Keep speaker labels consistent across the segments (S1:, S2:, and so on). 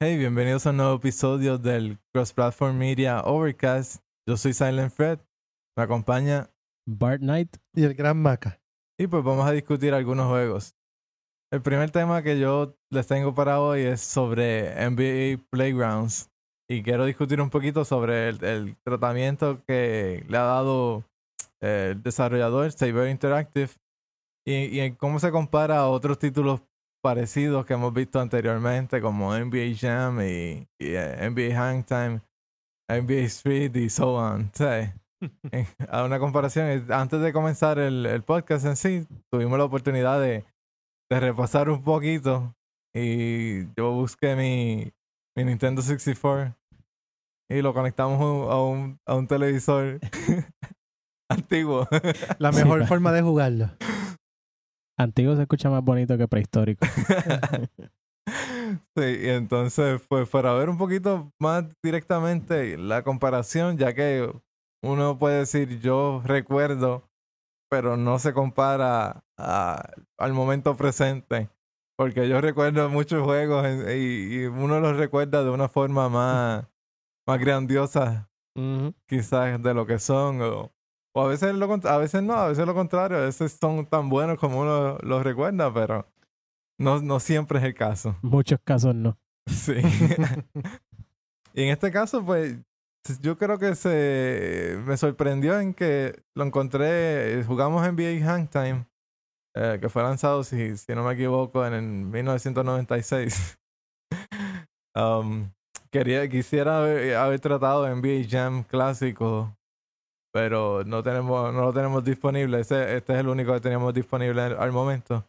S1: Hey, bienvenidos a un nuevo episodio del Cross Platform Media Overcast. Yo soy Silent Fred. Me acompaña
S2: Bart Knight.
S3: Y el Gran Maca.
S1: y pues vamos a discutir algunos juegos. El primer tema que yo les tengo para hoy es sobre NBA Playgrounds. Y quiero discutir un poquito sobre el, el tratamiento que le ha dado eh, el desarrollador Saber Interactive y, y cómo se compara a otros títulos parecidos que hemos visto anteriormente como NBA Jam y, y, eh, NBA Hangtime, NBA Street y so on. ¿sabes? Eh, a una comparación, eh, antes de comenzar el, el podcast en sí, tuvimos la oportunidad de, de repasar un poquito y yo busqué mi, mi Nintendo 64 y lo conectamos un- a un, a un televisor antiguo.
S3: La mejor forma de jugarlo.
S2: Antiguo se escucha más bonito que prehistórico.
S1: Sí, y entonces, pues para ver un poquito más directamente la comparación, ya que uno puede decir yo recuerdo, pero no se compara a- al momento presente, porque yo recuerdo muchos juegos en- y, y uno los recuerda de una forma más, más grandiosa quizás de lo que son o, o a veces lo a veces no, a veces lo contrario, a veces son tan buenos como uno los recuerda, pero no, no siempre es el caso.
S2: Muchos casos no.
S1: Sí. y en este caso, pues, yo creo que se me sorprendió en que lo encontré, jugamos NBA Hangtime, eh, que fue lanzado, si, si no me equivoco, en el 1996. Um, quería, quisiera haber, haber tratado NBA Jam clásico, pero no tenemos, no lo tenemos disponible. Ese, este es el único que teníamos disponible al, al momento.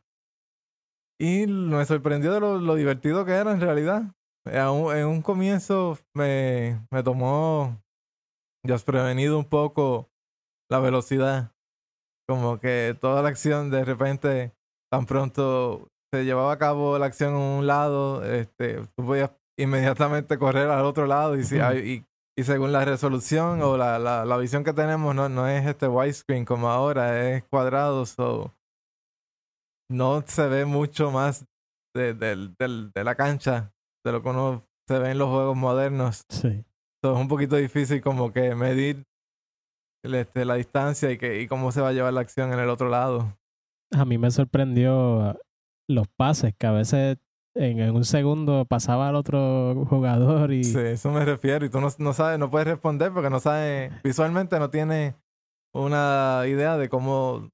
S1: Y me sorprendió de lo, lo divertido que era en realidad. En un, en un comienzo me, me tomó desprevenido un poco la velocidad. Como que toda la acción de repente, tan pronto se llevaba a cabo la acción en un lado, este, tú podías inmediatamente correr al otro lado y, si, y, y según la resolución o la, la, la visión que tenemos no, no es este widescreen como ahora, es cuadrado, so no se ve mucho más de, del- del- de la cancha de lo que uno se ve en los juegos modernos.
S2: Sí.
S1: So, es un poquito difícil como que medir este, la distancia y, que, y cómo se va a llevar la acción en el otro lado.
S2: A mí me sorprendió los pases, que a veces en, en un segundo pasaba al otro jugador y
S1: Sí, eso me refiero. Y tú no, no sabes, no puedes responder porque no sabes, visualmente no tienes una idea de cómo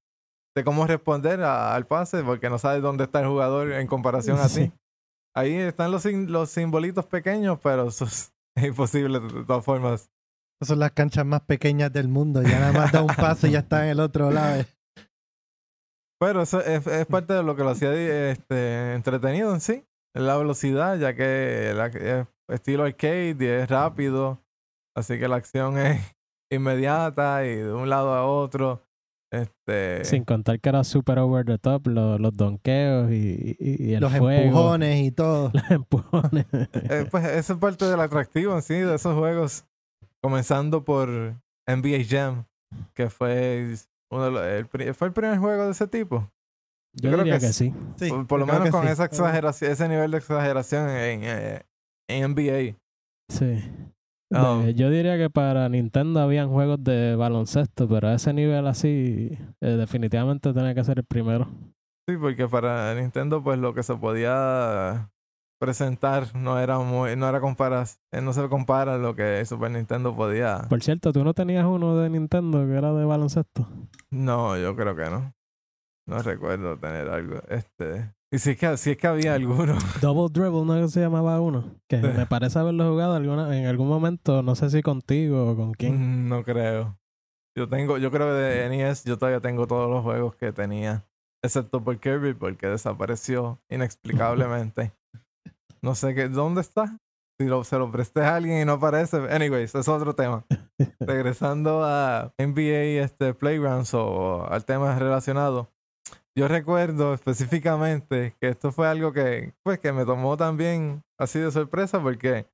S1: de cómo responder a- al pase porque no sabes dónde está el jugador en comparación a
S2: Sí.
S1: ti. Ahí están los, los simbolitos pequeños, pero eso es, es imposible de, de todas formas.
S3: Esas son las canchas más pequeñas del mundo. Ya nada más da un paso y ya está en el otro lado.
S1: Pero eso es, es parte de lo que lo hacía este, entretenido en sí. La velocidad, ya que la- es estilo arcade y es rápido. Así que la acción es inmediata y de un lado a otro. Este,
S2: sin contar que era super over the top, lo- los donkeos y, y- y el
S3: Los
S2: fuego.
S3: empujones y todo.
S2: Los empujones.
S1: eh, pues eso es parte del atractivo en sí de esos juegos. Comenzando por NBA Jam, que fue uno el, fue el primer juego de ese tipo.
S2: Yo,
S1: creo
S2: diría
S1: que
S2: que,
S1: sí. por por lo menos con
S3: sí.
S1: esa exageración, ese nivel de exageración en, eh, en NBA.
S2: Sí.
S1: Um,
S2: De- yo diría que para Nintendo habían juegos de baloncesto, pero a ese nivel así, eh, definitivamente tenía que ser el primero.
S1: Sí, porque para Nintendo, pues lo que se podía presentar no era muy, no era comparas, eh, no se compara lo que Super Nintendo podía.
S2: Por cierto, ¿tú no tenías uno de Nintendo que era de baloncesto?
S1: No, yo creo que no. No recuerdo tener algo. Este. Y si es que, si es que había alguno.
S2: Double Dribble, ¿no se llamaba uno? Que
S1: Sí.
S2: me parece haberlo jugado alguna, en algún momento, no sé si contigo o con quién.
S1: Mm, No creo. Yo tengo, yo creo que de NES yo todavía tengo todos los juegos que tenía. Excepto por Kirby, porque desapareció inexplicablemente. No sé qué, ¿dónde está? Si lo, se lo presté a alguien y no aparece. Anyways, es otro tema. Regresando a NBA este, Playgrounds o al tema relacionado. Yo recuerdo específicamente que esto fue algo que, pues, que me tomó también así de sorpresa porque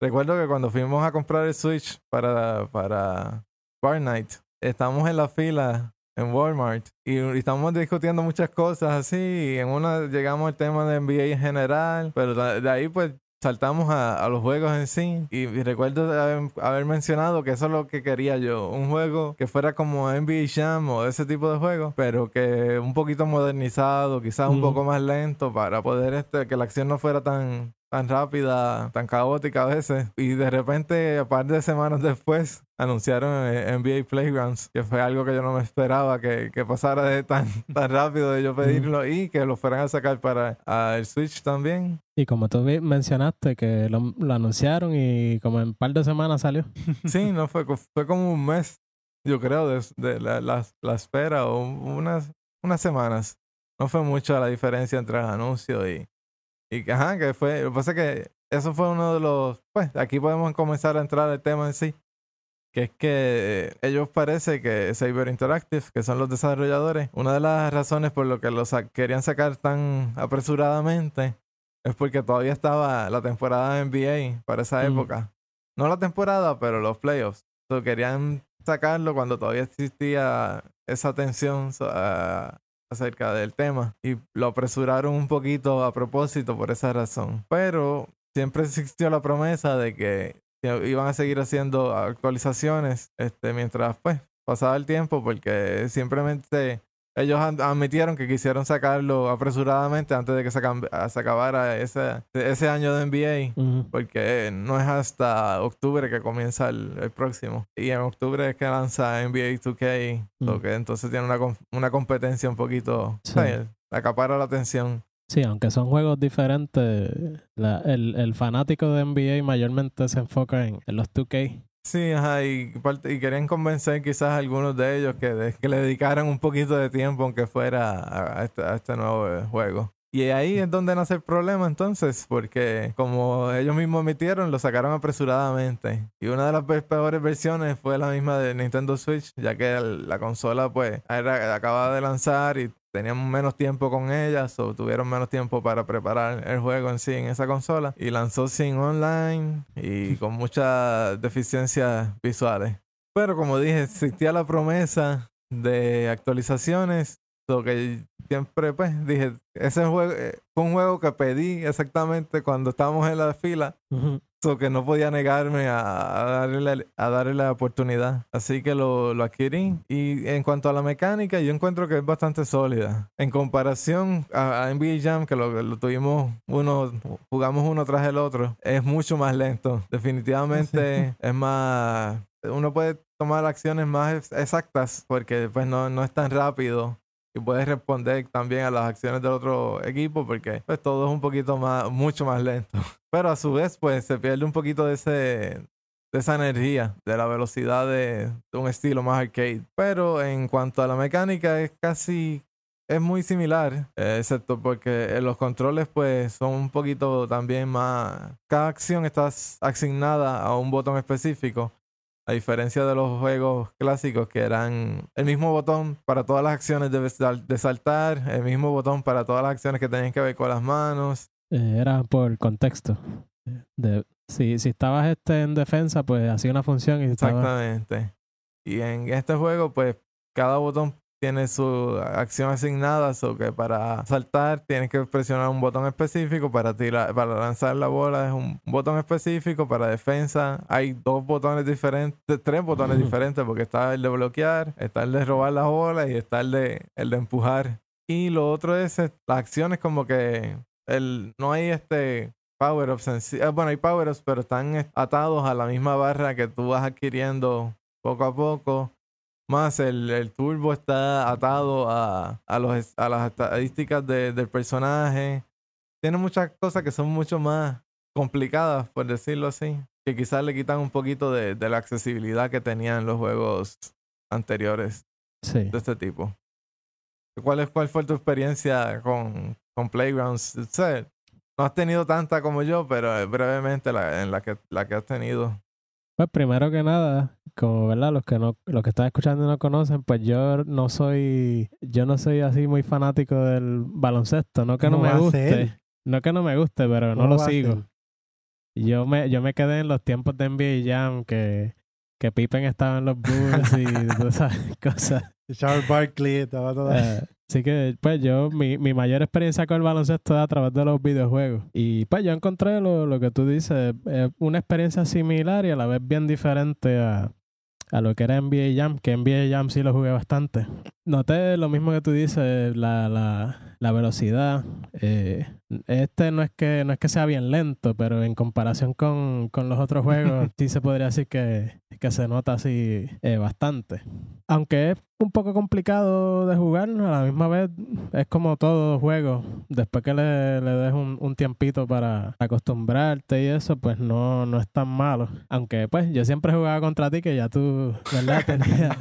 S1: recuerdo que cuando fuimos a comprar el Switch para, para Bar Night, estamos en la fila en Walmart y, y estamos discutiendo muchas cosas así y en una llegamos al tema de NBA en general, pero de de ahí pues saltamos a, a los juegos en sí. Y, y recuerdo haber, haber mencionado que eso es lo que quería yo. Un juego que fuera como NBA Jam o ese tipo de juego, pero que un poquito modernizado, quizás un poco más lento para poder este, que la acción no fuera tan tan rápida, tan caótica a veces. Y de repente, a par de semanas después, anunciaron eh, NBA Playgrounds, que fue algo que yo no me esperaba que, que pasara de tan, tan rápido de yo pedirlo y que lo fueran a sacar para el Switch también.
S2: Y como tú mencionaste que lo, lo anunciaron y como en un par de semanas salió.
S1: Sí, no fue, fue como un mes, yo creo, de, de la, la- la espera o unas, unas semanas. No fue mucho la diferencia entre el anuncio y, y ajá, que fue, lo que pasa es que eso fue uno de los, pues, aquí podemos comenzar a entrar al tema en sí, que es que eh, ellos parece que Saber Interactive, que son los desarrolladores, una de las razones por lo que los sa- querían sacar tan apresuradamente es porque todavía estaba la temporada de NBA para esa
S2: Mm.
S1: época. No la temporada, pero los playoffs. So, querían sacarlo cuando todavía existía esa tensión acerca del tema y lo apresuraron un poquito a propósito por esa razón. Pero siempre existió la promesa de que iban a seguir haciendo actualizaciones este, mientras pues pasaba el tiempo porque simplemente ellos ad- admitieron que quisieron sacarlo apresuradamente antes de que se, acab- se acabara ese, ese año de NBA porque no es hasta octubre que comienza el, el próximo. Y en octubre es que lanza NBA 2K, lo
S2: Mm.
S1: que entonces tiene una, una competencia un poquito...
S2: Sí.
S1: acapara la atención.
S2: Sí, aunque son juegos diferentes, el, el fanático de NBA mayormente se enfoca en, en los 2K.
S1: Sí, ajá, y, y querían convencer quizás a algunos de ellos que, de- que le dedicaran un poquito de tiempo, aunque fuera a, a este, este nuevo eh, juego. Y ahí es donde nace el problema entonces, porque como ellos mismos admitieron, lo sacaron apresuradamente. Y una de las pe- peores versiones fue la misma de Nintendo Switch, ya que la consola pues era, acababa de lanzar y tenían menos tiempo con ella, o tuvieron menos tiempo para preparar el juego en sí en esa consola. Y lanzó sin online y con muchas deficiencias visuales. Pero como dije, existía la promesa de actualizaciones. Lo que siempre pues dije, ese juego eh, fue un juego que pedí exactamente cuando estábamos en la fila. So que no podía negarme a, a darle, a darle la oportunidad. Así que lo, lo adquirí. Y en cuanto a la mecánica, yo encuentro que es bastante sólida. En comparación a, a NBA Jam, que lo, lo tuvimos uno, jugamos uno tras el otro, es mucho más lento. Definitivamente es más. Uno puede tomar acciones más ex- exactas porque pues no, no es tan rápido y puedes responder también a las acciones del otro equipo porque pues todo es un poquito más, mucho más lento. Pero a su vez pues se pierde un poquito de ese de esa energía, de la velocidad de, un estilo más arcade. Pero en cuanto a la mecánica es casi es muy similar, eh, excepto porque eh, los controles pues son un poquito también más... Cada acción está as- asignada a un botón específico, a diferencia de los juegos clásicos que eran el mismo botón para todas las acciones de, sal- de saltar, el mismo botón para todas las acciones que tenían que ver con las manos.
S2: Eh, era por contexto. De, si, si estabas este en defensa, pues hacía una función y estabas...
S1: Exactamente. Y en este juego pues cada botón tiene su acción asignada, o que para saltar tienes que presionar un botón específico, para tirar, para lanzar la bola es un botón específico, para defensa hay dos botones diferentes, tres botones
S2: Ujú.
S1: diferentes, porque está el de bloquear, está el de robar la bola y está el de, el de empujar. Y lo otro es las acciones como que el, no hay este power-ups eh, Bueno, hay power-ups, pero están atados a la misma barra que tú vas adquiriendo poco a poco. Más el, el turbo está atado a, a, los, a las estadísticas de- del personaje. Tiene muchas cosas que son mucho más complicadas, por decirlo así. Que quizás le quitan un poquito de, de la accesibilidad que tenían los juegos anteriores
S2: Sí.
S1: de este tipo. ¿Cuál, es, cuál fue tu experiencia con, con Playgrounds? No has tenido tanta como yo, pero eh, brevemente la, en la que, la que has tenido.
S2: Pues primero que nada, como verdad, los que no, los que están escuchando y no conocen, pues yo no soy, yo no soy así muy fanático del baloncesto, no que no
S3: ¿Cómo
S2: me guste, no que no me guste, pero no
S3: ¿Cómo
S2: lo sigo. Yo me, yo me quedé en los tiempos de NBA Jam que, que Pippen estaba en los Bulls y todas esas cosas.
S3: Charles Barkley estaba todo.
S2: Así que, pues yo, mi, mi mayor experiencia con el baloncesto es a través de los videojuegos. Y pues yo encontré lo, lo que tú dices, eh, una experiencia similar y a la vez bien diferente a, a lo que era NBA Jam, que NBA Jam sí lo jugué bastante. Noté lo mismo que tú dices, la, la, la velocidad. Eh, este no es que no es que sea bien lento, pero en comparación con, con los otros juegos, sí se podría decir que, que se nota así eh, bastante. Aunque es un poco complicado de jugar, a la misma vez es como todo juego. Después que le, le des un, un tiempito para acostumbrarte y eso, pues no, no es tan malo. Aunque pues yo siempre jugaba contra ti, que ya tú, ¿verdad? Tenías,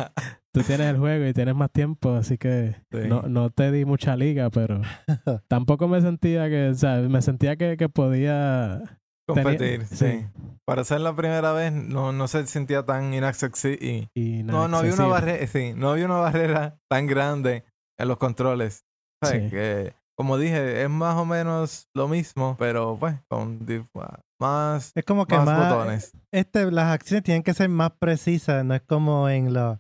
S2: tú tienes el juego y tienes más tiempo, así que
S1: Sí.
S2: no, no te di mucha liga, pero tampoco me sentía que, o sea, me sentía que, que podía...
S1: Competir, sí.
S2: sí.
S1: Para ser la primera vez no, no se sentía tan inaccesible.
S2: Y
S1: No, no había una barrera, sí, no había una barrera tan grande en los controles. O sea,
S2: Sí.
S1: que, como dije, es más o menos lo mismo, pero pues con más,
S3: Es como que
S1: más
S3: más,
S1: botones.
S3: este, las acciones tienen que ser más precisas, no es como en los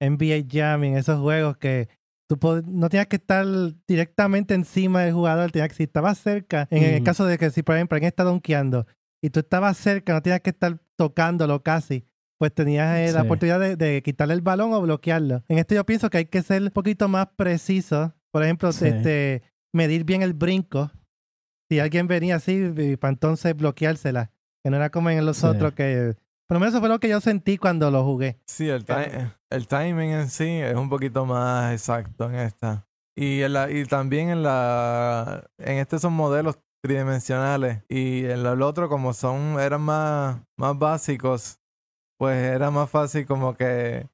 S3: NBA Jam, en esos juegos que tú no tenías que estar directamente encima del jugador, tenías que, si estabas cerca, en el caso de que si por ejemplo alguien está donkeando y tú estabas cerca, no tenías que estar tocándolo casi, pues tenías eh, la oportunidad de, de quitarle el balón o bloquearlo. En esto yo pienso que hay que ser un poquito más preciso, por ejemplo,
S2: Sí.
S3: este, medir bien el brinco. Si alguien venía así, para entonces bloqueársela. Que no era como en los
S2: Sí.
S3: otros que... Por lo menos eso fue lo que yo sentí cuando lo jugué.
S1: Sí, el, ti- el timing en sí es un poquito más exacto en esta. Y, en la, y también en la en este son modelos tridimensionales y en el otro como son eran más más básicos, pues era más fácil como que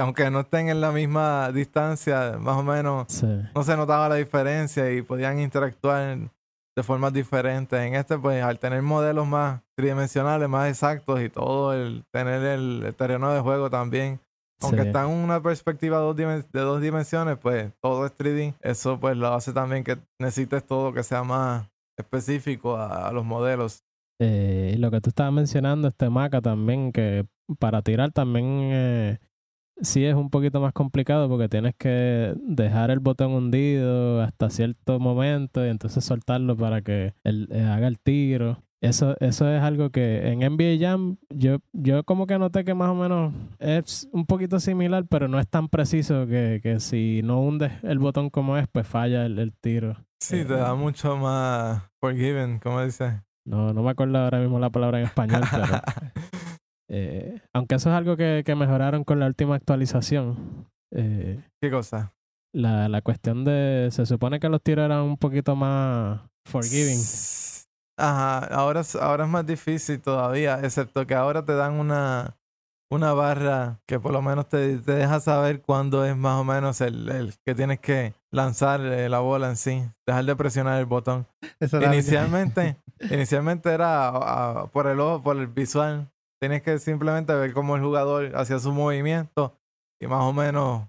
S1: aunque no estén en la misma distancia, más o menos
S2: Sí.
S1: no se notaba la diferencia y podían interactuar de formas diferentes. En este, pues, al tener modelos más tridimensionales, más exactos y todo el tener el, el terreno de juego también, aunque
S2: Sí.
S1: está en una perspectiva dos de dos dimensiones, pues todo es 3D. Eso pues lo hace también que necesites todo que sea más específico a, a los modelos.
S2: Eh, y lo que tú estabas mencionando, este Maca también, que para tirar también eh, sí es un poquito más complicado porque tienes que dejar el botón hundido hasta cierto momento y entonces soltarlo para que él eh, haga el tiro. Eso, eso es algo que en NBA Jam yo, yo como que noté que más o menos es un poquito similar, pero no es tan preciso que, que si no hundes el botón como es, pues falla el, el tiro.
S1: Sí, te da mucho más forgiven, como dices.
S2: No, no me acuerdo ahora mismo la palabra en español, pero Eh, aunque eso es algo que, que mejoraron con la última actualización. Eh,
S1: ¿Qué cosa?
S2: la, la cuestión de. Se supone que los tiros eran un poquito más forgiving.
S1: Ajá, ahora, es- ahora es más difícil todavía, excepto que ahora te dan una, una barra que por lo menos te, te deja saber cuándo es más o menos el, el que tienes que lanzar eh, la bola en sí, dejar de presionar el botón.
S3: Eso
S1: Inicialmente, inicialmente era por el ojo, por el visual. Tienes que simplemente ver cómo el jugador hacía su movimiento y más o menos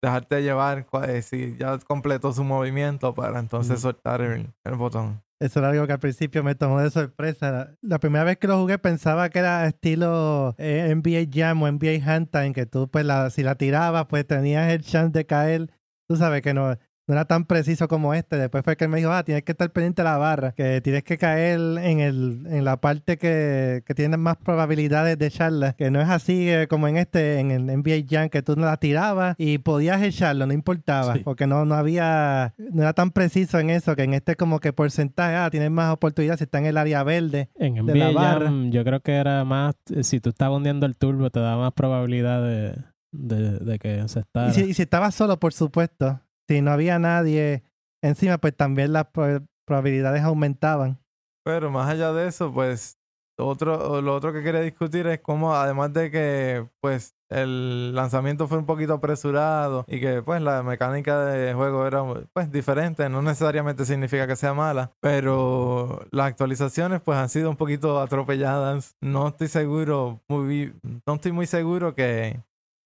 S1: dejarte llevar eh, si ya completó su movimiento para entonces
S2: Mm.
S1: soltar el, el botón.
S3: Eso era algo que al principio me tomó de sorpresa. La, la primera vez que lo jugué pensaba que era estilo eh, NBA Jam o NBA Handtime, que tú pues la, si la tirabas pues tenías el chance de caer. Tú sabes que no, no era tan preciso como este. Después fue que él me dijo, ah, tienes que estar pendiente de la barra, que tienes que caer en, el, en la parte que, que tiene más probabilidades de echarla, que no es así eh, como en este, en el NBA Jam, que tú no la tirabas y podías echarlo, no importaba,
S2: Sí.
S3: porque no, no había, no era tan preciso en eso, que en este como que porcentaje, ah, tienes más oportunidades si está en el área verde.
S2: En
S3: de la
S2: NBA
S3: barra.
S2: Jam, yo creo que era más. Si tú estabas hundiendo el turbo, te da más probabilidad de, de, de que se está.
S3: Y si, y si estabas solo, por supuesto, si no había nadie encima, pues también las pro- probabilidades aumentaban.
S1: Pero más allá de eso, pues otro, lo otro que quería discutir es cómo, además de que pues el lanzamiento fue un poquito apresurado y que pues la mecánica de juego era pues diferente, no necesariamente significa que sea mala, pero las actualizaciones pues han sido un poquito atropelladas. No estoy seguro, muy, no estoy muy seguro que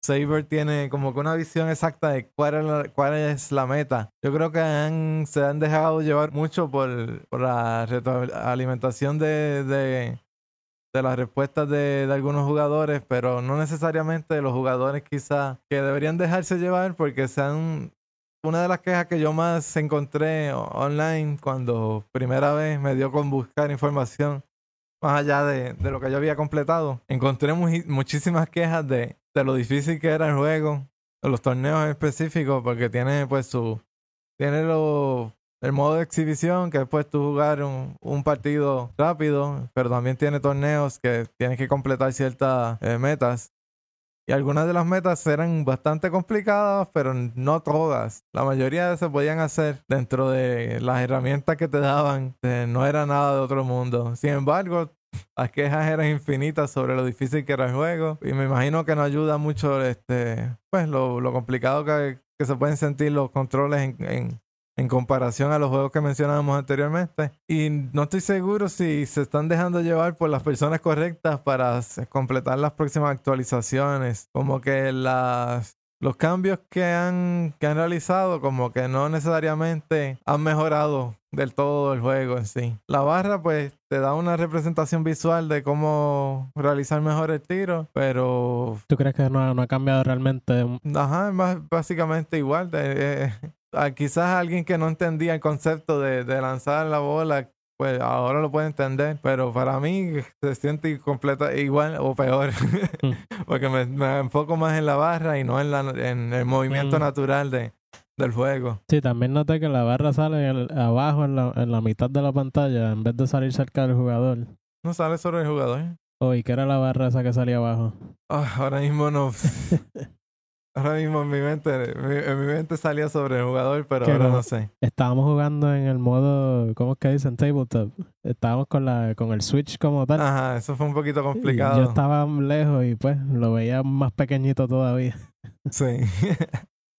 S1: Saber tiene como que una visión exacta de cuál es la, meta. Yo creo que se han dejado llevar mucho por, la retroalimentación de, las respuestas de, algunos jugadores, pero no necesariamente los jugadores quizá que deberían dejarse llevar porque se han una de las quejas que yo más encontré online cuando primera vez me dio con buscar información más allá de, lo que yo había completado, encontré muchísimas quejas de, de, lo difícil que era el juego, los torneos específicos, porque tiene pues su... Tiene lo, el modo de exhibición, que es pues tú jugar un, un, partido rápido, pero también tiene torneos que tienes que completar ciertas eh, metas. Y algunas de las metas eran bastante complicadas, pero no todas. La mayoría se podían hacer dentro de las herramientas que te daban. no era nada de otro mundo. Sin embargo, las quejas eran infinitas sobre lo difícil que era el juego. Y me imagino que no ayuda mucho este, pues, lo, lo complicado que, que, se pueden sentir los controles en, en, en comparación a los juegos que mencionábamos anteriormente. Y no estoy seguro si se están dejando llevar por las personas correctas para completar las próximas actualizaciones. Como que las los cambios que han, que han realizado como que no necesariamente han mejorado del todo el juego en sí. La barra pues te da una representación visual de cómo realizar mejor el tiro, pero...
S2: ¿Tú crees que no, no ha cambiado realmente?
S1: Ajá, es básicamente igual. De, quizás alguien que no entendía el concepto de, lanzar la bola, pues ahora lo puede entender, pero para mí se siente completa igual o peor, porque me, enfoco más en la barra y no en, la, en el movimiento mm. natural de, del juego.
S2: Sí, también noté que la barra sale abajo en la, en la mitad de la pantalla en vez de salir cerca del jugador.
S1: No sale sobre el jugador.
S2: Oh, ¿y qué era la barra esa que salía abajo?
S1: Ah, ahora mismo no. Ahora mismo en mi mente, en mi mente salía sobre el jugador, pero ahora no sé.
S2: Estábamos jugando en el modo, ¿cómo es que dicen? Tabletop. Estábamos con la, con el Switch como tal.
S1: Ajá, eso fue un poquito complicado.
S2: yo estaba lejos y pues lo veía más pequeñito todavía.
S1: Sí.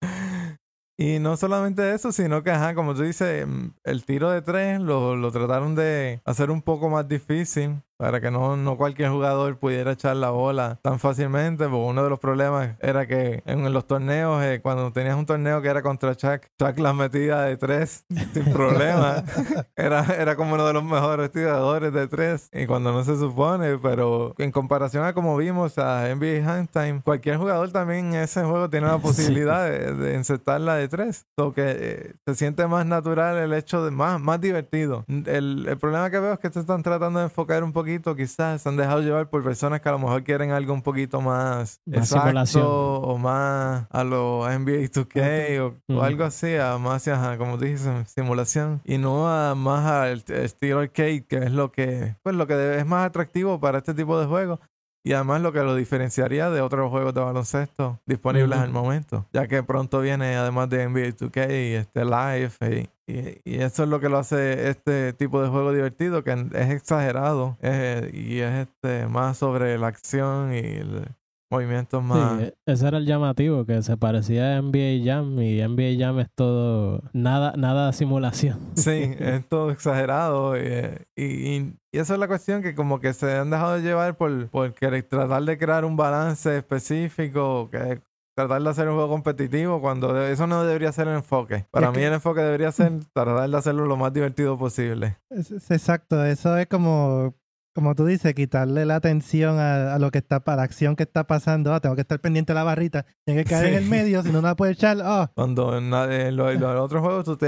S1: y no solamente eso, sino que, ajá, como tú dices, el tiro de tres lo, lo trataron de hacer un poco más difícil para que no, no cualquier jugador pudiera echar la bola tan fácilmente, porque uno de los problemas era que en los torneos, eh, cuando tenías un torneo que era contra Chuck, Chuck las metía de tres sin problema. era, era como uno de los mejores tiradores de tres, y cuando no se supone, pero en comparación a como vimos a NBA Handtime, cualquier jugador también en ese juego tiene la posibilidad de, de insertarla de tres, lo que eh, se siente más natural el hecho de más, más divertido. El, el problema que veo es que se están tratando de enfocar un poquito quizás se han dejado llevar por personas que a lo mejor quieren algo un poquito más, exacto o más a lo NBA 2K o, algo así, a más hacia, como dices, simulación y no a más al estilo arcade, que es lo que, pues lo que es más atractivo para este tipo de juegos. Y además lo que lo diferenciaría de otros juegos de baloncesto disponibles al momento. Ya que pronto viene además de NBA 2K y este Live y, y, eso es lo que lo hace este tipo de juego divertido, que es exagerado y es este más sobre la acción y el movimiento más...
S2: Sí, ese era el llamativo, que se parecía a NBA Jam y NBA Jam es todo, nada, nada simulación.
S1: Sí, es todo exagerado y, y, esa es la cuestión que como que se han dejado de llevar por, por tratar de crear un balance específico que tratar de hacer un juego competitivo cuando eso no debería ser el enfoque. Para mí el enfoque debería ser tratar de hacerlo lo más divertido posible.
S3: exacto, eso es como como tú dices, quitarle la atención a, lo que está, para la acción que está pasando. Ah, tengo que estar pendiente de la barrita. Tiene que caer en el medio, si no, no la puedes echar. Oh.
S1: Cuando en, los, otros juegos tú te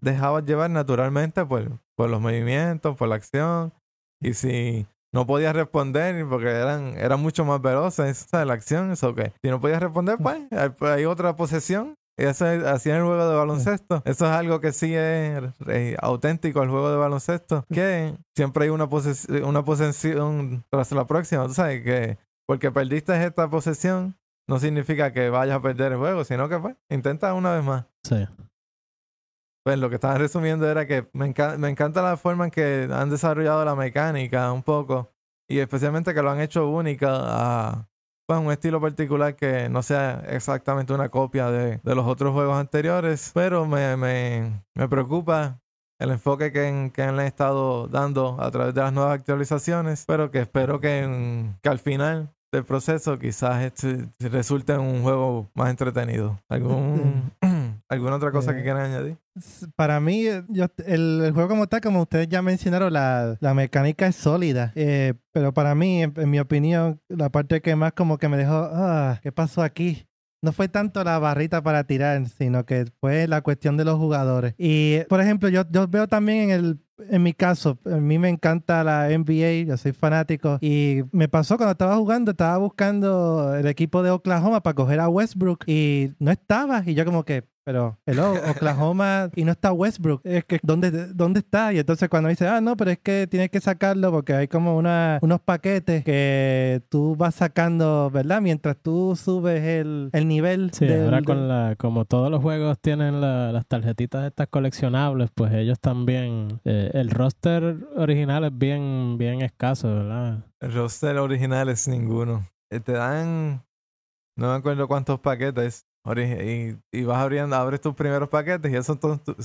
S1: dejabas llevar naturalmente por, por los movimientos, por la acción. Y si no podías responder porque eran, eran mucho más veloces esa la acción, eso que si no podías responder, pues hay, otra posesión. Y eso en el juego de baloncesto. Eso es algo que sí es auténtico el juego de baloncesto. Que siempre hay una, una posesión tras la próxima. Tú sabes que porque perdiste esta posesión no significa que vayas a perder el juego, sino que pues intenta una vez más.
S2: Sí.
S1: Pues lo que estaba resumiendo era que me, me encanta la forma en que han desarrollado la mecánica un poco y especialmente que lo han hecho única a pues, un estilo particular que no sea exactamente una copia de, de los otros juegos anteriores, pero me, me, me preocupa el enfoque que, que, han estado dando a través de las nuevas actualizaciones, pero que espero que, que al final del proceso quizás este resulte en un juego más entretenido. ¿Algún, ¿Alguna otra cosa que eh, quieran añadir?
S3: Para mí, yo, el, juego como está, como ustedes ya mencionaron, la, la mecánica es sólida. Eh, pero para mí, en, mi opinión, la parte que más como que me dejó, ah, ¿qué pasó aquí? no fue tanto la barrita para tirar, sino que fue la cuestión de los jugadores. Y, por ejemplo, yo, yo veo también en el en mi caso, a mí me encanta la NBA, yo soy fanático. Y me pasó cuando estaba jugando, estaba buscando el equipo de Oklahoma para coger a Westbrook y no estaba. Y yo como que, pero, hello, Oklahoma y no está Westbrook. Es que, ¿dónde, ¿dónde está? Y entonces cuando dice, ah, no, pero es que tienes que sacarlo porque hay como una, unos paquetes que tú vas sacando, ¿verdad? Mientras tú subes el, el nivel.
S2: Sí,
S3: del-
S2: ahora con la, como todos los juegos tienen la- las tarjetitas estas coleccionables, pues ellos también, eh, el roster original es bien, bien escaso, ¿verdad?
S1: El roster original es ninguno. Eh, Te dan, no me acuerdo cuántos paquetes. Y, vas abriendo, abres tus primeros paquetes y esos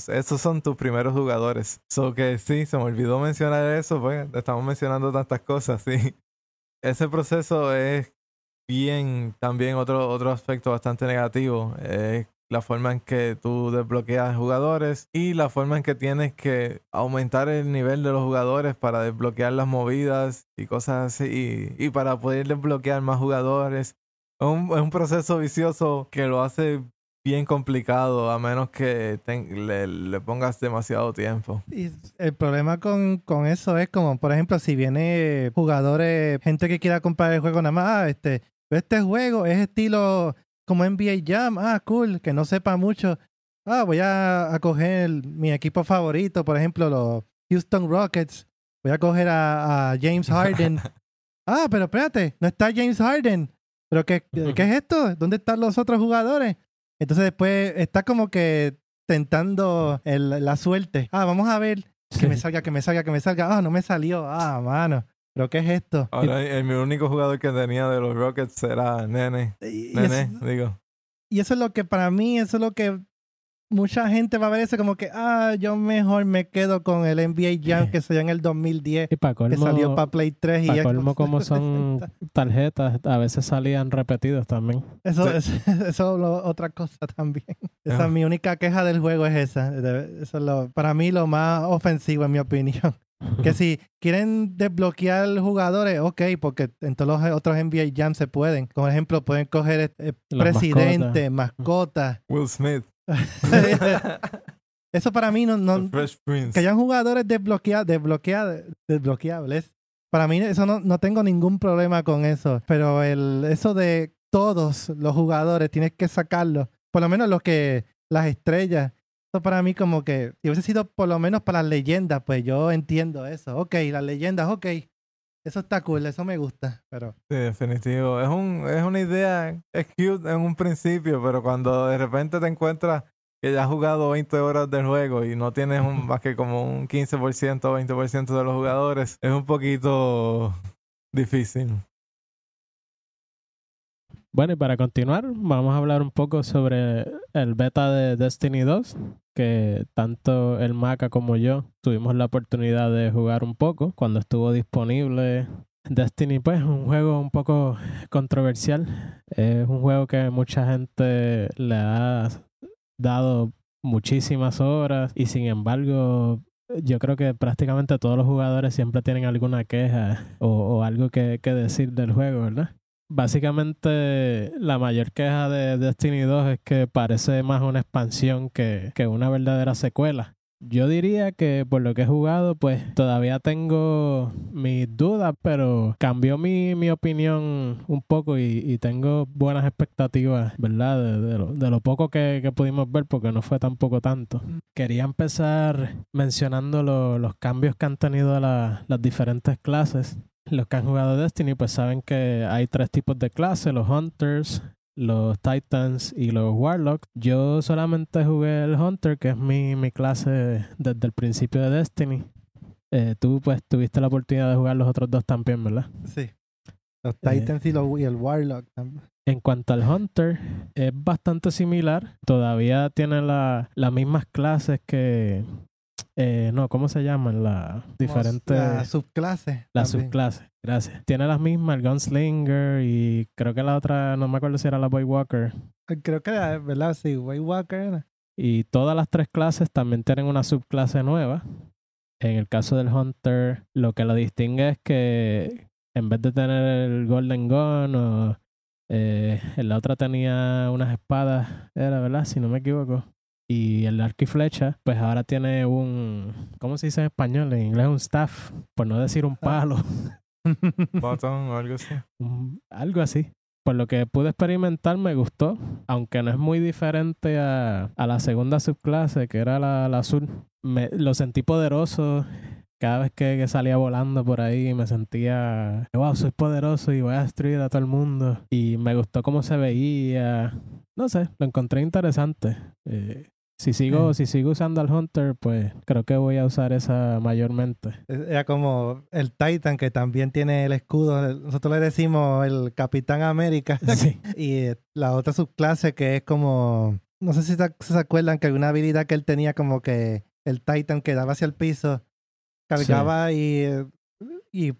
S1: esos son tus primeros jugadores. So que sí, se me olvidó mencionar eso, pues estamos mencionando tantas cosas, sí. Ese proceso es bien, también otro, otro aspecto bastante negativo. Es la forma en que tú desbloqueas jugadores y la forma en que tienes que aumentar el nivel de los jugadores para desbloquear las movidas y cosas así y, y para poder desbloquear más jugadores. Es un, es un proceso vicioso que lo hace bien complicado a menos que le, le pongas demasiado tiempo.
S3: Y el problema con, con eso es como, por ejemplo, si viene jugadores, gente que quiera comprar el juego nada más, ah, este, este juego es estilo como NBA Jam, ah, cool, que no sepa mucho. Ah, voy a, a coger mi equipo favorito, por ejemplo, los Houston Rockets. Voy a coger a, a James Harden. ah, pero espérate, no está James Harden. ¿Pero qué, qué es esto? ¿Dónde están los otros jugadores? Entonces después está como que tentando el- la suerte. Ah, vamos a ver que me salga, que me salga, que me salga. Ah, no me salió. Ah, mano. ¿Pero qué es esto?
S1: Ahora, el, mi único jugador que tenía de los Rockets era Nene.
S3: Y, y
S1: Nene,
S3: eso,
S1: digo.
S3: y eso es lo que para mí, eso es lo que mucha gente va a ver eso como que, ah, yo mejor me quedo con el NBA Jam que salió en el 2010,
S2: Y para
S3: que salió
S2: colmo,
S3: para Play 3 y
S2: pa'
S3: Xbox
S2: colmo como son
S3: 360.
S2: tarjetas, a veces salían repetidos también.
S3: Eso,
S1: Sí.
S3: es, eso lo- otra cosa también. Esa
S1: Ah.
S3: mi única queja del juego es esa. Eso es lo, para mí lo más ofensivo en mi opinión. Que si quieren desbloquear jugadores, ok, porque en todos los otros NBA Jam se pueden. Por ejemplo, pueden coger eh,
S2: Las
S3: presidente, mascota.
S1: Will Smith.
S3: Eso para mí no, no que hayan jugadores desbloqueados, desbloqueados, desbloqueables. Para mí eso no, no tengo ningún problema con eso. Pero el, eso de todos los jugadores tienes que sacarlos. Por lo menos los que, las estrellas. Eso para mí como que, si hubiese sido por lo menos para las leyendas, pues yo entiendo eso. Ok, las leyendas, ok. Eso está cool, eso me gusta. Pero
S1: Sí, definitivo. Es, un, es una idea, es cute en un principio, pero cuando de repente te encuentras que ya has jugado 20 horas del juego y no tienes un, más que como un 15% o 20% de los jugadores, es un poquito difícil.
S2: Bueno, y para continuar, vamos a hablar un poco sobre el beta de Destiny 2, que tanto el Maca como yo tuvimos la oportunidad de jugar un poco cuando estuvo disponible. Destiny, pues, un juego un poco controversial. Es un juego que mucha gente le ha dado muchísimas horas y sin embargo yo creo que prácticamente todos los jugadores siempre tienen alguna queja o, algo que, que decir del juego, ¿verdad? Básicamente, la mayor queja de Destiny 2 es que parece más una expansión que, que una verdadera secuela. Yo diría que por lo que he jugado, pues todavía tengo mis dudas, pero cambió mi, mi opinión un poco y, y tengo buenas expectativas, ¿verdad? De, de lo, de lo poco que, que pudimos ver, porque no fue tampoco tanto. Quería empezar mencionando lo- los cambios que han tenido la- las diferentes clases. Los que han jugado Destiny pues saben que hay tres tipos de clases, los Hunters, los Titans y los Warlocks. Yo solamente jugué el Hunter, que es mi, mi clase desde el principio de Destiny. Eh, tú pues tuviste la oportunidad de jugar los otros dos también, ¿verdad?
S3: sí. Los
S2: Eh.
S3: Titans y, los, y el Warlock también.
S2: En cuanto al Hunter, es bastante similar. Todavía tiene la- las mismas clases que... eh, no, ¿cómo se llaman? Las diferentes...
S3: La subclase.
S2: La
S3: también.
S2: subclase, gracias. Tiene las mismas, el Gunslinger y creo que la otra, no me acuerdo si era la Boy Walker.
S3: Creo que era, ¿verdad? Sí, Way Walker era.
S2: Y todas las tres clases también tienen una subclase nueva. En el caso del Hunter, lo que lo distingue es que en vez de tener el Golden Gun o Eh, en la otra tenía unas espadas, era verdad, si no me equivoco. Y el arco y flecha, pues ahora tiene un, ¿cómo se dice en español? En inglés un staff, por no decir un palo.
S1: Botón o algo así.
S2: Un- algo así. Por lo que pude experimentar me gustó, aunque no es muy diferente a, a la segunda subclase, que era la, la azul. Me, lo sentí poderoso cada vez que, que salía volando por ahí. Me sentía, wow, soy poderoso y voy a destruir a todo el mundo. Y me gustó cómo se veía. No sé, lo encontré interesante. Eh, si sigo, si sigo usando al Hunter, pues creo que voy a usar esa mayormente.
S3: Era como el Titan que también tiene el escudo. Nosotros le decimos el Capitán América.
S2: Sí.
S3: Y eh, la otra subclase que es como... No sé si se, acuerdan que alguna habilidad que él tenía como que el Titan que daba hacia el piso, cargaba y, y,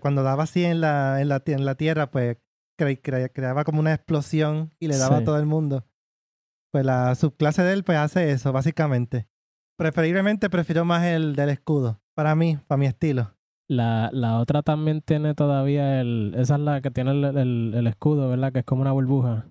S3: cuando daba así en la, en la, en la tierra, pues cre- cre- creaba como una explosión y le daba
S2: Sí.
S3: a todo el mundo. Pues la subclase de él pues hace eso, básicamente. Preferiblemente prefiero más el del escudo. Para mí, para mi estilo.
S2: La, la otra también tiene todavía el. Esa es la que tiene el, el- el escudo, ¿verdad? Que es como una burbuja.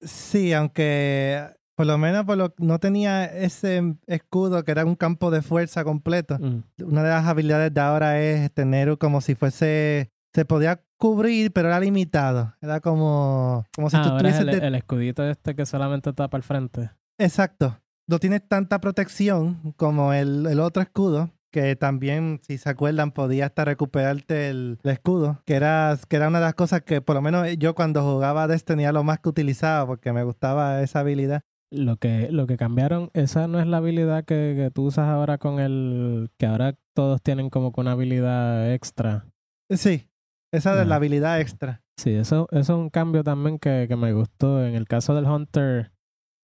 S3: Sí, aunque por lo menos por lo- no tenía ese escudo que era un campo de fuerza completo.
S2: Mm.
S3: Una de las habilidades de ahora es tener como si fuese... Se podía cubrir, pero era limitado. Era como, como si
S2: Ah,
S3: tú tuvieses...
S2: el,
S3: de-
S2: el escudito este que solamente tapa el frente.
S3: Exacto. No tiene tanta protección como el, el otro escudo, que también, si se acuerdan, podía hasta recuperarte el, el escudo, que era, que era una de las cosas que por lo menos yo cuando jugaba Destiny era lo más que utilizaba, porque me gustaba esa habilidad.
S2: Lo que, lo que cambiaron, esa no es la habilidad que, que tú usas ahora con el. que ahora todos tienen como que una habilidad extra.
S3: Sí, esa de la habilidad extra.
S2: Sí, eso, eso es un cambio también que, que me gustó. En el caso del Hunter,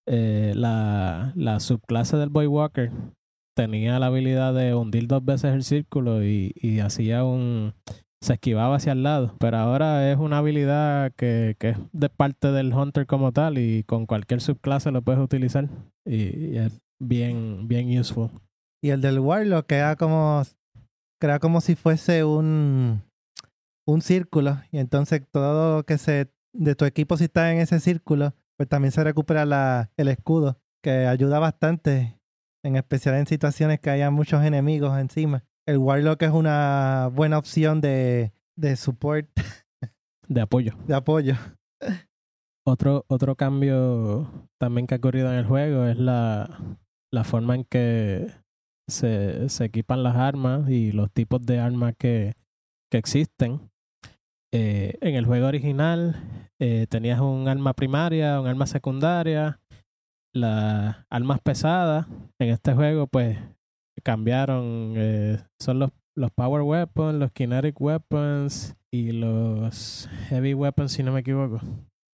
S2: eh, la, la subclase del Boy Walker tenía la habilidad de hundir dos veces el círculo y, y hacía un... se esquivaba hacia el lado. Pero ahora es una habilidad que, que es de parte del Hunter como tal y con cualquier subclase lo puedes utilizar. Y, y es bien, bien useful.
S3: Y el del Warlock que era como, era como si fuese un, un círculo. Y entonces todo lo que se de tu equipo si está en ese círculo, pues también se recupera la, el escudo, que ayuda bastante, en especial en situaciones que haya muchos enemigos encima. El Warlock es una buena opción de, de support,
S2: De apoyo.
S3: de apoyo.
S2: Otro, otro cambio también que ha ocurrido en el juego es la, la forma en que se, se equipan las armas y los tipos de armas que, que existen. Eh, en el juego original eh, tenías un arma primaria, un arma secundaria, las armas pesadas. En este juego pues cambiaron, eh, son los, los power weapons, los kinetic weapons y los heavy weapons si no me equivoco.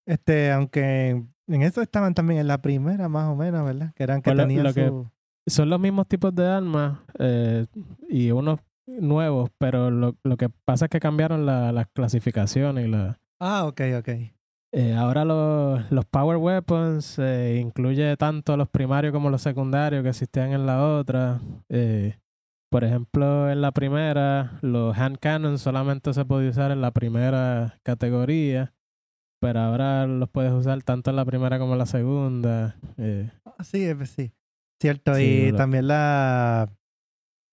S3: Este, aunque en eso estaban también en la primera, más o menos, ¿verdad? Que eran que
S2: Pues
S3: tenían
S2: lo que-
S3: su...
S2: son los mismos tipos de armas eh, y unos nuevos, pero lo, lo que pasa es que cambiaron la- las clasificaciones y la,
S3: Ah, ok, ok.
S2: eh, ahora los, los Power Weapons eh, incluye tanto los primarios como los secundarios que existían en la otra. Eh, por ejemplo, en la primera, los hand cannons solamente se podía usar en la primera categoría, pero ahora los puedes usar tanto en la primera como en la segunda. Eh,
S3: Ah, Sí, sí. Cierto.
S2: Sí,
S3: y
S2: lo-
S3: también la,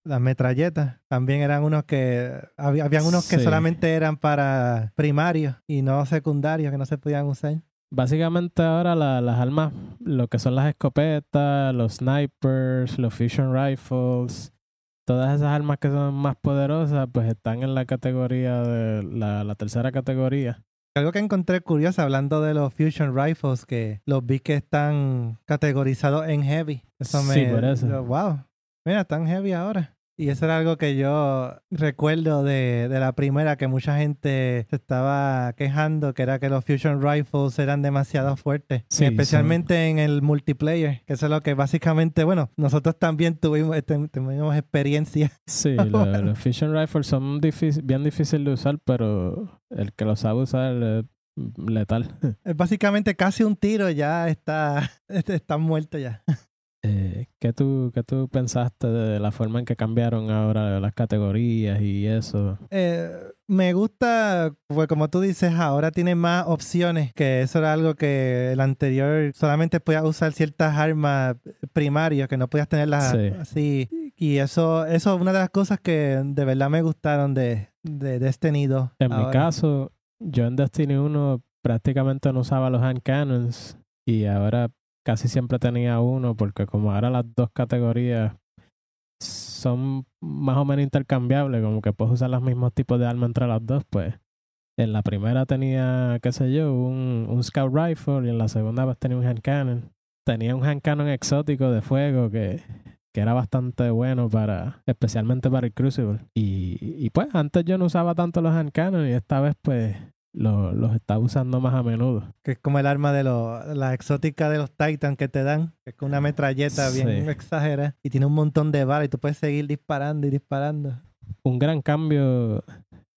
S3: las metralletas. También eran unos que... Había, habían unos que
S2: Sí.
S3: solamente eran para primarios y no secundarios, que no se podían usar.
S2: Básicamente ahora la- las armas, lo que son las escopetas, los snipers, los fusion rifles, todas esas armas que son más poderosas, pues están en la categoría de la, la tercera categoría.
S3: Algo que encontré curioso hablando de los Fusion Rifles, que los vi que están categorizados en heavy. Eso me...
S2: Sí, por eso.
S3: wow. Mira, están heavy ahora. Y eso era algo que yo recuerdo de, de la primera, que mucha gente se estaba quejando, que era que los Fusion Rifles eran demasiado fuertes.
S2: Sí,
S3: especialmente en el multiplayer, que eso es lo que básicamente, bueno, nosotros también tuvimos, este- tuvimos experiencia.
S2: Sí, lo- los fusion rifles son difícil, bien difíciles de usar, pero el que lo sabe usar letal.
S3: Es básicamente casi un tiro, ya está, está muerto ya.
S2: Eh, ¿qué, tú, ¿Qué tú pensaste de la forma en que cambiaron ahora las categorías y eso?
S3: Eh, me gusta, pues como tú dices, ahora tiene más opciones, que eso era algo que el anterior solamente podías usar ciertas armas primarias, que no podías tenerlas
S2: Sí.
S3: así. Y eso, eso es una de las cosas que de verdad me gustaron de, de Destiny 2.
S2: En mi caso, yo en Destiny 1 prácticamente no usaba los hand cannons y ahora casi siempre tenía uno porque como ahora las dos categorías son más o menos intercambiables, como que puedes usar los mismos tipos de armas entre las dos, pues en la primera tenía, qué sé yo, un, un scout rifle y en la segunda pues tenía un hand cannon. Tenía un hand cannon exótico de fuego que, que era bastante bueno para, especialmente para el Crucible. Y, y pues antes yo no usaba tanto los hand cannon y esta vez pues lo- los estaba usando más a menudo.
S3: Que es como el arma de los, la exótica de los Titan que te dan, que es con una metralleta bien exagerada y tiene un montón de balas y tú puedes seguir disparando y disparando.
S2: Un gran cambio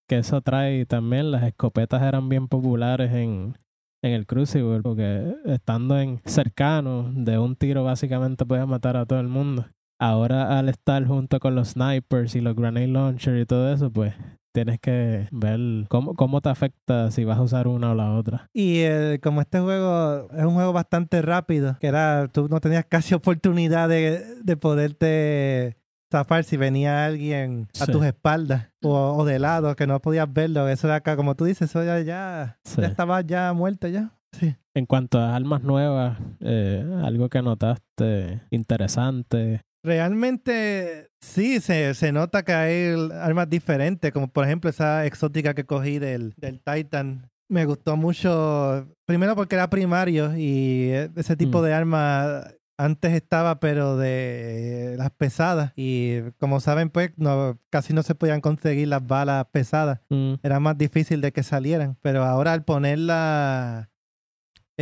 S2: que eso trae también, las escopetas eran bien populares en, en el Crucible, porque estando en cercano, de un tiro básicamente puedes matar a todo el mundo. Ahora al estar junto con los snipers y los grenade launchers y todo eso, pues tienes que ver cómo, cómo te afecta si vas a usar una o la otra.
S3: Y eh, como este juego es un juego bastante rápido, que era, tú no tenías casi oportunidad de, de poderte zafar si venía alguien a
S2: Sí.
S3: tus espaldas o, o de lado, que no podías verlo. Eso era acá, como tú dices, eso ya, ya,
S2: Sí.
S3: ya estaba ya muerto ya. Sí.
S2: En cuanto a armas nuevas, eh, algo que notaste interesante.
S3: Realmente sí, se, se nota que hay armas diferentes, como por ejemplo esa exótica que cogí del, del Titan. Me gustó mucho, primero porque era primario y e- ese tipo
S2: Mm.
S3: de arma antes estaba, pero de las pesadas. Y como saben, pues no, casi no se podían conseguir las balas pesadas.
S2: Mm,
S3: Era más difícil de que salieran. Pero ahora al ponerla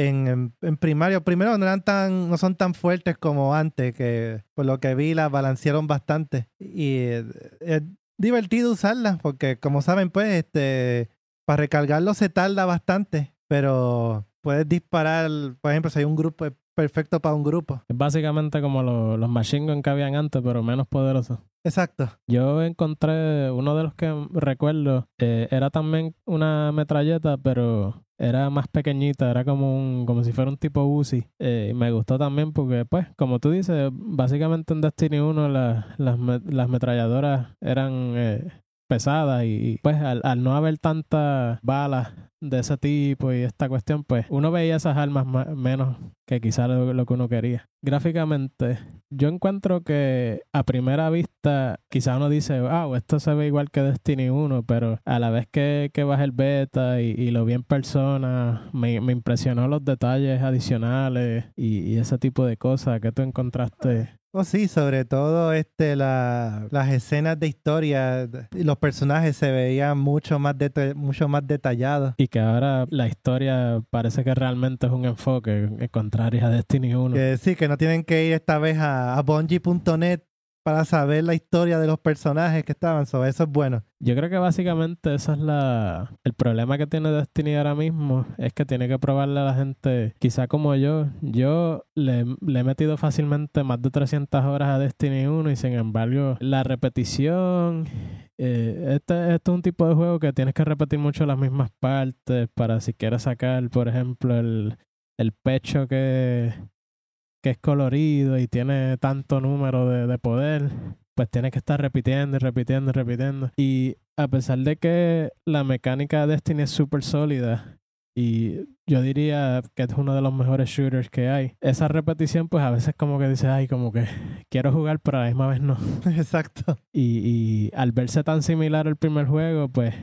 S3: en, en, primero no eran tan, no son tan fuertes como antes, que por lo que vi las balancearon bastante. Y eh, es divertido usarlas, porque como saben, pues, este, para recargarlo se tarda bastante, pero puedes disparar, por ejemplo, si hay un grupo, perfecto para un grupo.
S2: Es básicamente como lo- los machine que habían antes, pero menos poderosos.
S3: Exacto.
S2: Yo encontré uno de los que recuerdo, eh, era también una metralleta, pero era más pequeñita, era como un, como si fuera un tipo Uzi. Eh, y me gustó también porque, pues, como tú dices, básicamente en Destiny 1 la- las, las metralladoras eran eh, pesadas y, pues al, no haber tantas balas de ese tipo y esta cuestión, pues uno veía esas armas ma- menos que quizás lo, que uno quería. Gráficamente, yo encuentro que a primera vista quizá uno dice, wow, esto se ve igual que Destiny 1, pero a la vez que, que bajé el beta y, lo vi en persona, me, me impresionó los detalles adicionales y, y ese tipo de cosas que tú encontraste.
S3: Oh, sí, sobre todo este, la- las escenas de historia y los personajes se veían mucho más, mucho más detallados.
S2: Y que ahora la historia parece que realmente es un enfoque, en contrario a Destiny 1.
S3: Que sí, que no tienen que ir esta vez a, a Bungie.net para saber la historia de los personajes que estaban. So, eso es bueno.
S2: Yo creo que básicamente esa es la el problema que tiene Destiny ahora mismo es que tiene que probarle a la gente, quizá como yo, yo le, he metido fácilmente más de 300 horas a Destiny 1 y sin embargo la repetición eh, este, este es un tipo de juego que tienes que repetir mucho las mismas partes para si quieres sacar, por ejemplo, el, el pecho que, que es colorido y tiene tanto número de, de poder, pues tienes que estar repitiendo y repitiendo y repitiendo. Y a pesar de que la mecánica de Destiny es súper sólida y yo diría que es uno de los mejores shooters que hay, esa repetición pues a veces como que dices, ay, como que quiero jugar pero a la misma vez no.
S3: Exacto.
S2: Y, y al verse tan similar al primer juego, pues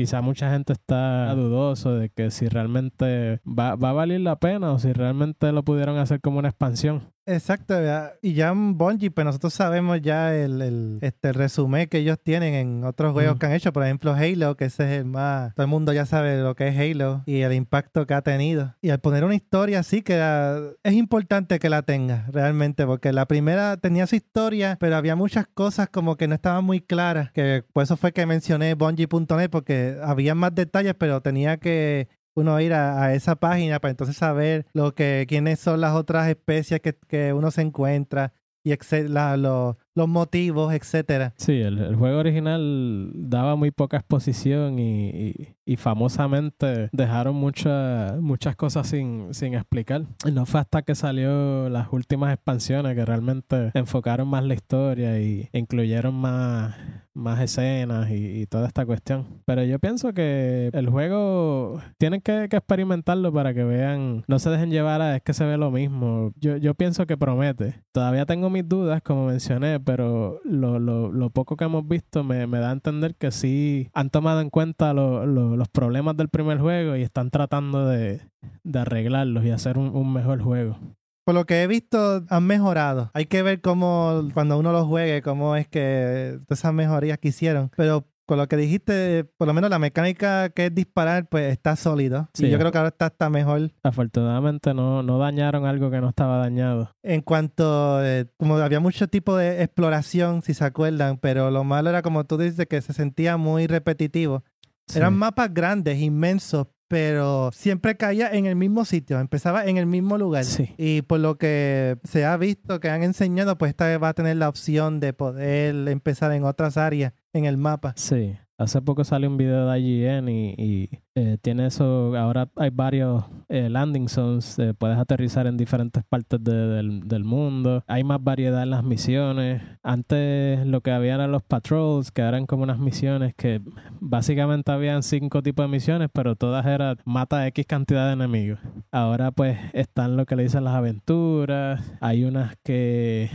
S2: quizá mucha gente está dudoso de que si realmente va, va a valer la pena o si realmente lo pudieron hacer como una expansión.
S3: Exacto. ya. Y ya en Bungie, pues nosotros sabemos ya el, el, este resumen que ellos tienen en otros juegos
S2: Mm.
S3: que han hecho. Por ejemplo, Halo, que ese es el más... Todo el mundo ya sabe lo que es Halo y el impacto que ha tenido. Y al poner una historia así, que la- es importante que la tenga, realmente, porque la primera tenía su historia, pero había muchas cosas como que no estaban muy claras, que por eso fue que mencioné Bungie.net, porque había más detalles, pero tenía que uno ir a, esa página para entonces saber lo que, quiénes son las otras especies que, que uno se encuentra y la- lo- los motivos, etcétera.
S2: Sí, el, juego original daba muy poca exposición y- y famosamente dejaron mucha- muchas cosas sin, sin explicar. Y no fue hasta que salió las últimas expansiones que realmente enfocaron más la historia y incluyeron más, más escenas y, y toda esta cuestión. Pero yo pienso que el juego tienen que, que experimentarlo para que vean, no se dejen llevar a es que se ve lo mismo. Yo, yo pienso que promete. Todavía tengo mis dudas, como mencioné, pero lo, lo, lo poco que hemos visto me, me da a entender que sí han tomado en cuenta lo- lo- los problemas del primer juego y están tratando de, de arreglarlos y hacer un, un mejor juego.
S3: Por lo que he visto, han mejorado. Hay que ver cómo, cuando uno lo juegue, cómo es que esas mejorías que hicieron. Pero con lo que dijiste, por lo menos la mecánica que es disparar, pues está sólido.
S2: Sí.
S3: y yo creo que ahora está hasta mejor.
S2: Afortunadamente no, no dañaron algo que no estaba dañado.
S3: En cuanto, eh, como había mucho tipo de exploración, si se acuerdan, pero lo malo era como tú dices, que se sentía muy repetitivo.
S2: Sí.
S3: Eran mapas grandes, inmensos, pero siempre caía en el mismo sitio, empezaba en el mismo lugar.
S2: Sí.
S3: Y por lo que se ha visto, que han enseñado, pues esta vez va a tener la opción de poder empezar en otras áreas en el mapa.
S2: Sí, hace poco salió un video de IGN y, y, eh, tiene eso, ahora hay varios eh, landing zones, eh, puedes aterrizar en diferentes partes de- del, del mundo, hay más variedad en las misiones, antes lo que había eran los patrols, que eran como unas misiones que básicamente habían cinco tipos de misiones, pero todas eran mata X cantidad de enemigos. Ahora pues están lo que le dicen las aventuras, hay unas que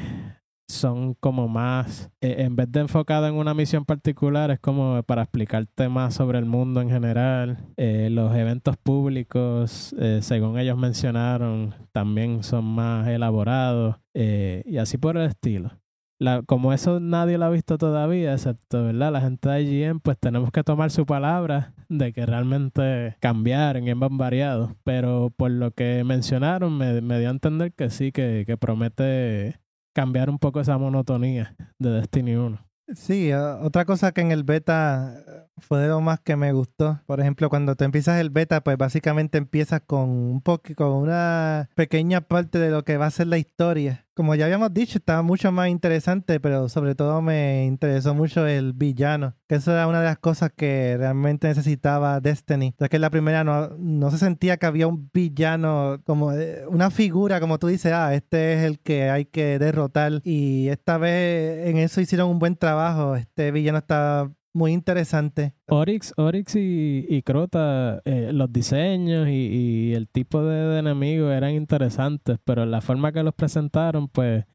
S2: son como más, eh, en vez de enfocado en una misión particular, es como para explicarte más sobre el mundo en general. Eh, los eventos públicos, eh, según ellos mencionaron, también son más elaborados y así por el estilo. Como eso nadie lo ha visto todavía, excepto ¿verdad? la gente de IGN, pues tenemos que tomar su palabra de que realmente cambiaron y han variado. Pero por lo que mencionaron, me, me dio a entender que sí, que, que promete cambiar un poco esa monotonía de Destiny 1.
S3: Sí, eh, otra cosa que en el beta fue de lo más que me gustó. Por ejemplo, cuando te empiezas el beta, pues básicamente empiezas con un poco, con una pequeña parte de lo que va a ser la historia. Como ya habíamos dicho, estaba mucho más interesante, pero sobre todo me interesó mucho el villano. Que eso era una de las cosas que realmente necesitaba Destiny. Ya que en la primera no, no se sentía que había un villano, como eh, una figura, como tú dices, ah, este es el que hay que derrotar. Y esta vez en eso hicieron un buen trabajo. Este villano está muy interesante.
S2: Oryx, Oryx y, y Crota, eh, los diseños y, y el tipo de, de enemigos eran interesantes, pero la forma que los presentaron, pues,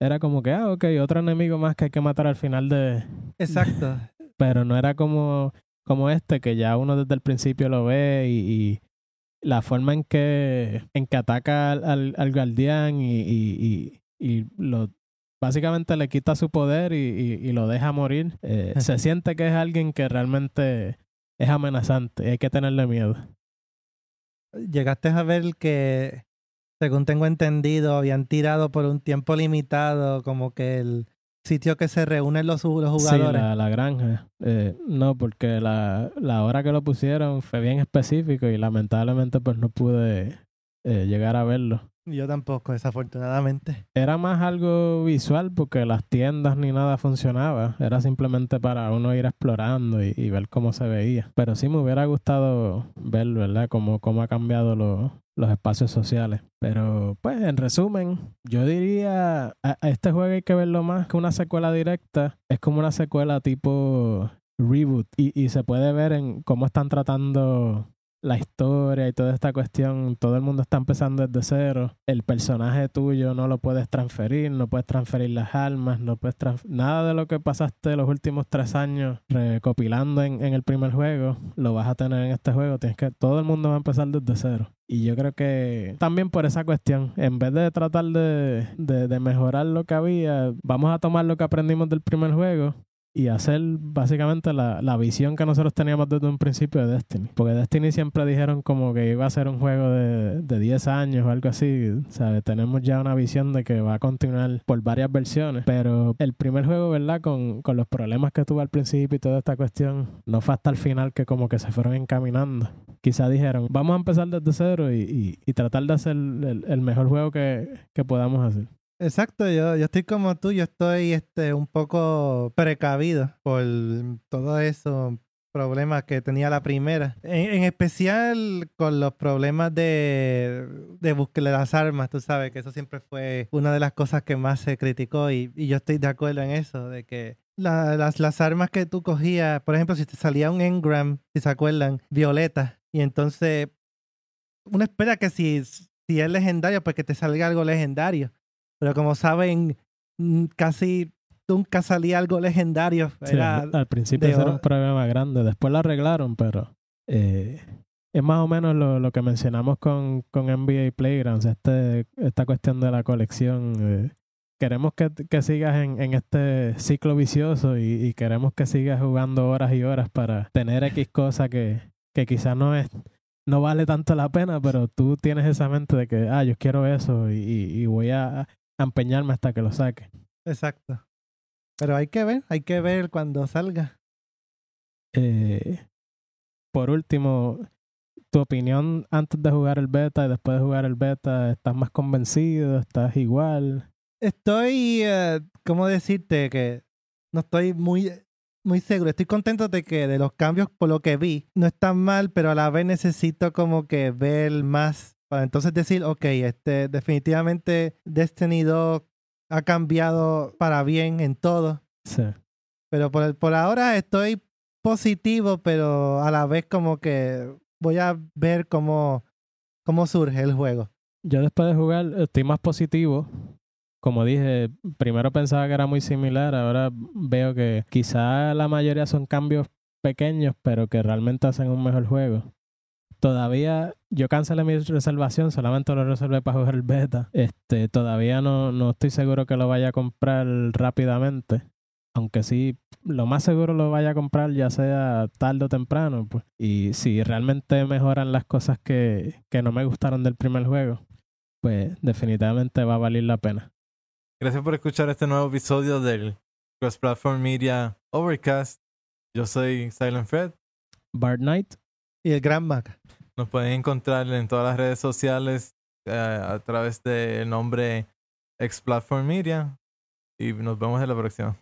S2: era como que, ah, ok, otro enemigo más que hay que matar al final de...
S3: Exacto.
S2: Pero no era como, como este, que ya uno desde el principio lo ve y, y la forma en que, en que ataca al, al, al guardián y, y, y, y lo básicamente le quita su poder y, y- y lo deja morir. Eh, se siente que es alguien que realmente es amenazante y hay que tenerle miedo.
S3: Llegaste a ver que, según tengo entendido, habían tirado por un tiempo limitado como que el sitio que se reúnen los, los jugadores.
S2: Sí, la, la granja. Eh, no, porque la, la hora que lo pusieron fue bien específico y lamentablemente pues no pude eh, llegar a verlo.
S3: Yo tampoco, desafortunadamente.
S2: Era más algo visual porque las tiendas ni nada funcionaba. Era simplemente para uno ir explorando y, ver cómo se veía. Pero sí me hubiera gustado ver, ¿verdad? Cómo, cómo ha cambiado lo- los espacios sociales. Pero, pues, en resumen, yo diría, a, a este juego hay que verlo más que una secuela directa. Es como una secuela tipo reboot y, y se puede ver en cómo están tratando la historia y toda esta cuestión, todo el mundo está empezando desde cero. El personaje tuyo no lo puedes transferir, no puedes transferir las armas, no puedes nada de lo que pasaste los últimos tres años recopilando en, en el primer juego, lo vas a tener en este juego. Tienes que, todo el mundo va a empezar desde cero. Y yo creo que también por esa cuestión, en vez de tratar de, de, de mejorar lo que había, vamos a tomar lo que aprendimos del primer juego y hacer básicamente la, la, visión que nosotros teníamos desde un principio de Destiny. Porque Destiny siempre dijeron como que iba a ser un juego de, de 10 años o algo así. ¿sabes? Tenemos ya una visión de que va a continuar por varias versiones. Pero el primer juego, ¿verdad? Con, con los problemas que tuvo al principio y toda esta cuestión, no fue hasta el final que como que se fueron encaminando. Quizá dijeron, vamos a empezar desde cero y, y, tratar de hacer el, el mejor juego que, que podamos hacer.
S3: Exacto, yo, yo estoy como tú, yo estoy este, un poco precavido por todo eso problemas que tenía la primera. En, especial con los problemas de, de búsqueda de las armas, tú sabes que eso siempre fue una de las cosas que más se criticó y, y yo estoy de acuerdo en eso, de que las, las armas que tú cogías, por ejemplo, si te salía un engram, si se acuerdan, violeta, y entonces uno espera que si, si es legendario, pues que te salga algo legendario. Pero como saben, mm, casi nunca salía algo legendario.
S2: al principio era un problema grande, después lo arreglaron, pero eh, es más o menos lo, que mencionamos con, con NBA Playgrounds, este, esta cuestión de la colección. Eh, queremos que, que sigas en, en, este ciclo vicioso y, queremos que sigas jugando horas y horas para tener X cosa que, que quizás no es no vale tanto la pena, pero tú tienes esa mente de que, ah, yo quiero eso y, y voy a, empeñarme hasta que lo saque.
S3: Exacto. Pero hay que ver, hay que ver cuando salga.
S2: Eh, por último, tu opinión antes de jugar el beta y después de jugar el beta, ¿estás más convencido? ¿Estás igual?
S3: Estoy, eh, ¿cómo decirte? Que no estoy muy, muy seguro. Estoy contento de que de los cambios, por lo que vi, no están mal, pero a la vez necesito como que ver más para entonces decir, ok, este, definitivamente Destiny 2 ha cambiado para bien en todo.
S2: Sí.
S3: Pero por, por ahora estoy positivo, pero a la vez como que voy a ver cómo, cómo surge el juego.
S2: Yo después de jugar estoy más positivo. Como dije, primero pensaba que era muy similar, ahora veo que quizá la mayoría son cambios pequeños, pero que realmente hacen un mejor juego. Todavía yo cancelé mi reservación, solamente lo reservé para jugar el beta. Este, todavía no, no estoy seguro que lo vaya a comprar rápidamente. Aunque sí, lo más seguro lo vaya a comprar ya sea tarde o temprano. Pues. Y si realmente mejoran las cosas que, que no me gustaron del primer juego, pues definitivamente va a valer la pena.
S1: Gracias por escuchar este nuevo episodio del Cross Platform Media Overcast. Yo soy Silent Fred.
S2: Bart Knight
S3: y el Gran Mac.
S1: Nos pueden encontrar en todas las redes sociales eh, a través del nombre X Platform Media. Y nos vemos en la próxima.